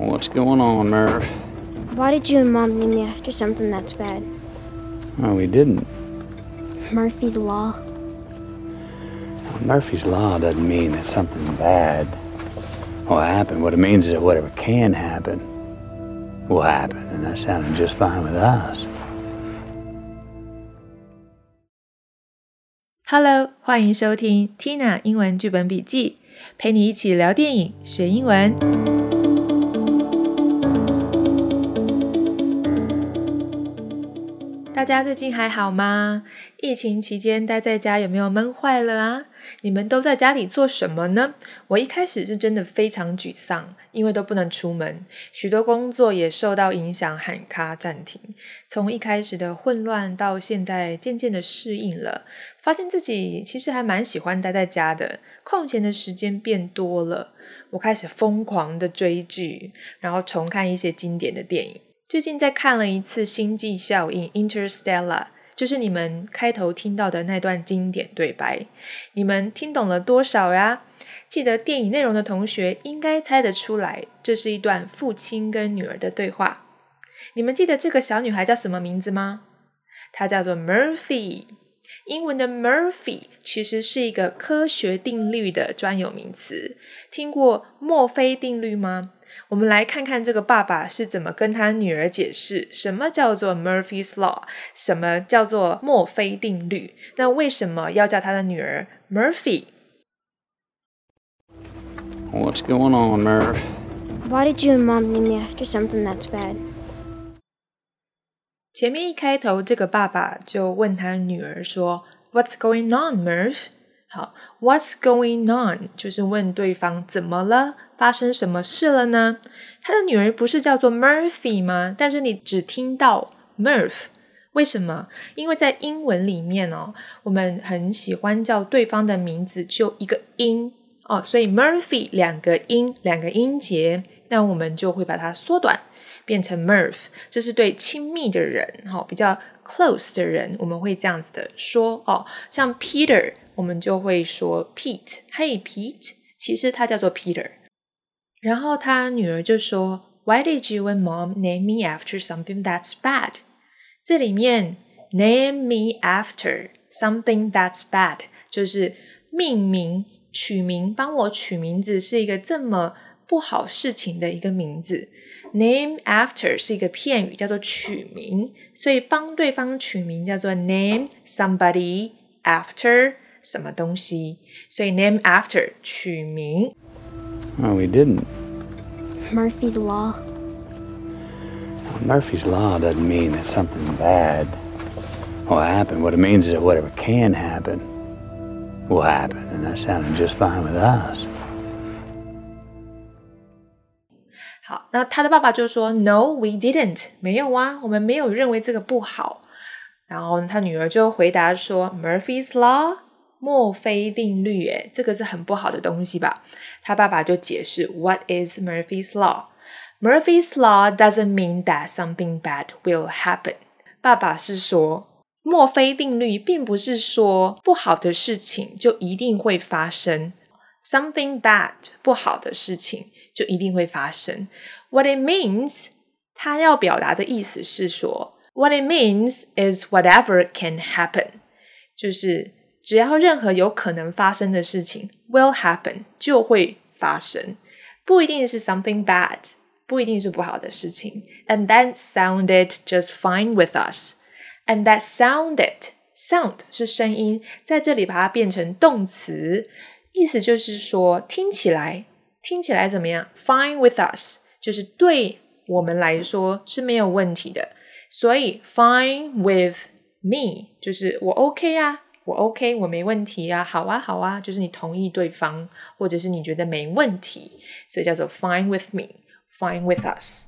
What's going on, Murph? Why did you and Mom name me after something that's bad? Oh, we didn't. Murphy's Law? Murphy's Law doesn't mean that something bad will happen. What it means is that whatever can happen will happen, and that sounded just fine with us. Hello，欢迎收听 Tina 英文剧本笔记，陪你一起聊电影、学英文。 大家最近还好吗？疫情期间待在家有没有闷坏了啊？你们都在家里做什么呢？我一开始是真的非常沮丧，因为都不能出门，许多工作也受到影响，喊卡暂停。从一开始的混乱到现在渐渐的适应了，发现自己其实还蛮喜欢待在家的，空闲的时间变多了。我开始疯狂的追剧，然后重看一些经典的电影。最近在看了一次《星际效应》（Interstellar），就是你们开头听到的那段经典对白。你们听懂了多少呀？记得电影内容的同学应该猜得出来，这是一段父亲跟女儿的对话。你们记得这个小女孩叫什么名字吗？她叫做 Murphy。英文的 Murphy 其实是一个科学定律的专有名词。听过墨菲定律吗？我们来看看这个爸爸是怎么跟他女儿解释什么叫做 Murphy's Law，什么叫做墨菲定律。那为什么要叫他的女儿 Murphy？What's going on, Murph? Why did you and Mom name me after something that's bad? 前面一开头，这个爸爸就问他女儿说：“What's going on, Murph？” 好，What's going on？就是问对方怎么了，发生什么事了呢？他的女儿不是叫做 Murphy 吗？但是你只听到 Murph，为什么？因为在英文里面哦，我们很喜欢叫对方的名字就一个音哦，所以 Murphy 两个音，两个音节，那我们就会把它缩短变成 Murph。这是对亲密的人，哈，比较 close 的人，我们会这样子的说哦，像 Peter。我们就会说 Pete，Hey Pete，其实他叫做 Peter。然后他女儿就说，Why did you and mom name me after something that's bad？这里面 name me after something that's bad 就是命名、取名，帮我取名字是一个这么不好事情的一个名字。Name after 是一个片语，叫做取名，所以帮对方取名叫做 name somebody after。 什么东西，所以 name after 取名。Oh, we didn't. Murphy's Law. Murphy's Law doesn't mean that something bad will happen. What it means is that whatever can happen will happen, and that sounded just fine with us. 好，那他的爸爸就说：“No, we didn't. 没有啊，我们没有认为这个不好。”然后他女儿就回答说：“Murphy's Law。” 墨菲定律，诶，这个是很不好的东西吧？他爸爸就解释，What is Murphy's law? Murphy's law doesn't mean that something bad will happen。爸爸是说，墨菲定律并不是说不好的事情就一定会发生，something bad 不好的事情就一定会发生。What it means，他要表达的意思是说，What it means is whatever can happen，就是。只要任何有可能发生的事情 will happen 就会发生，不一定是 something bad，不一定是不好的事情。And that sounded just fine with us. And that sounded sound 是声音，在这里把它变成动词，意思就是说听起来听起来怎么样？Fine with us 就是对我们来说是没有问题的。所以 fine with me 就是我 OK 啊。我 OK，我没问题啊，好啊，好啊，就是你同意对方，或者是你觉得没问题，所以叫做 fine with me，fine with us。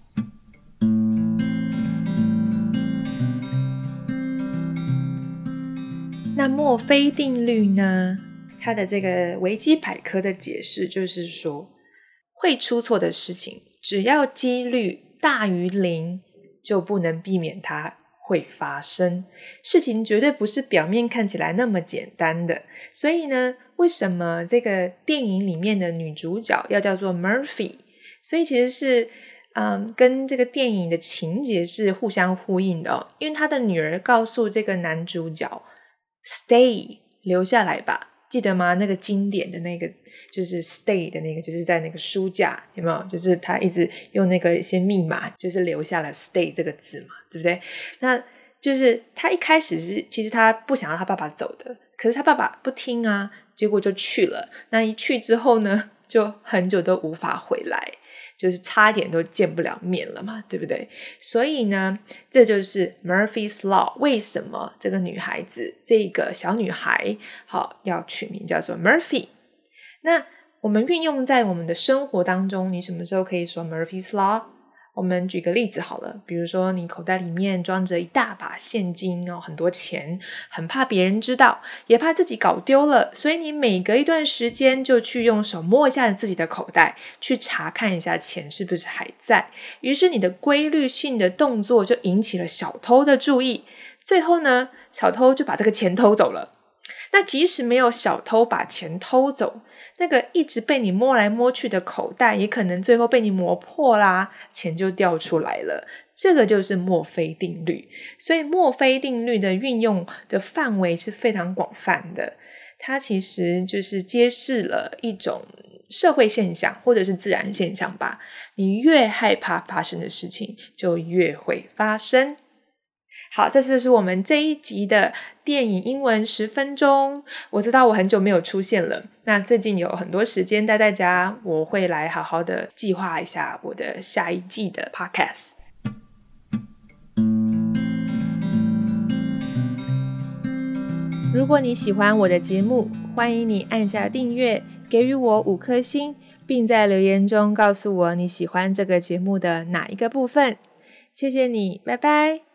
那墨菲定律呢？它的这个维基百科的解释就是说，会出错的事情，只要几率大于零，就不能避免它。会发生事情，绝对不是表面看起来那么简单的。所以呢，为什么这个电影里面的女主角要叫做 Murphy？所以其实是嗯，跟这个电影的情节是互相呼应的哦。因为他的女儿告诉这个男主角：“Stay，留下来吧。”记得吗？那个经典的那个就是 “Stay” 的那个，就是在那个书架有没有？就是他一直用那个一些密码，就是留下了 “Stay” 这个字嘛，对不对？那就是他一开始是其实他不想让他爸爸走的，可是他爸爸不听啊，结果就去了。那一去之后呢，就很久都无法回来。就是差点都见不了面了嘛，对不对？所以呢，这就是 Murphy's Law。为什么这个女孩子，这个小女孩，好要取名叫做 Murphy？那我们运用在我们的生活当中，你什么时候可以说 Murphy's Law？我们举个例子好了，比如说你口袋里面装着一大把现金哦，很多钱，很怕别人知道，也怕自己搞丢了，所以你每隔一段时间就去用手摸一下自己的口袋，去查看一下钱是不是还在。于是你的规律性的动作就引起了小偷的注意，最后呢，小偷就把这个钱偷走了。那即使没有小偷把钱偷走，那个一直被你摸来摸去的口袋，也可能最后被你磨破啦，钱就掉出来了。这个就是墨菲定律。所以墨菲定律的运用的范围是非常广泛的，它其实就是揭示了一种社会现象或者是自然现象吧。你越害怕发生的事情，就越会发生。好，这就是我们这一集的电影英文十分钟。我知道我很久没有出现了，那最近有很多时间待在家，我会来好好的计划一下我的下一季的 podcast。如果你喜欢我的节目，欢迎你按下订阅，给予我五颗星，并在留言中告诉我你喜欢这个节目的哪一个部分。谢谢你，拜拜。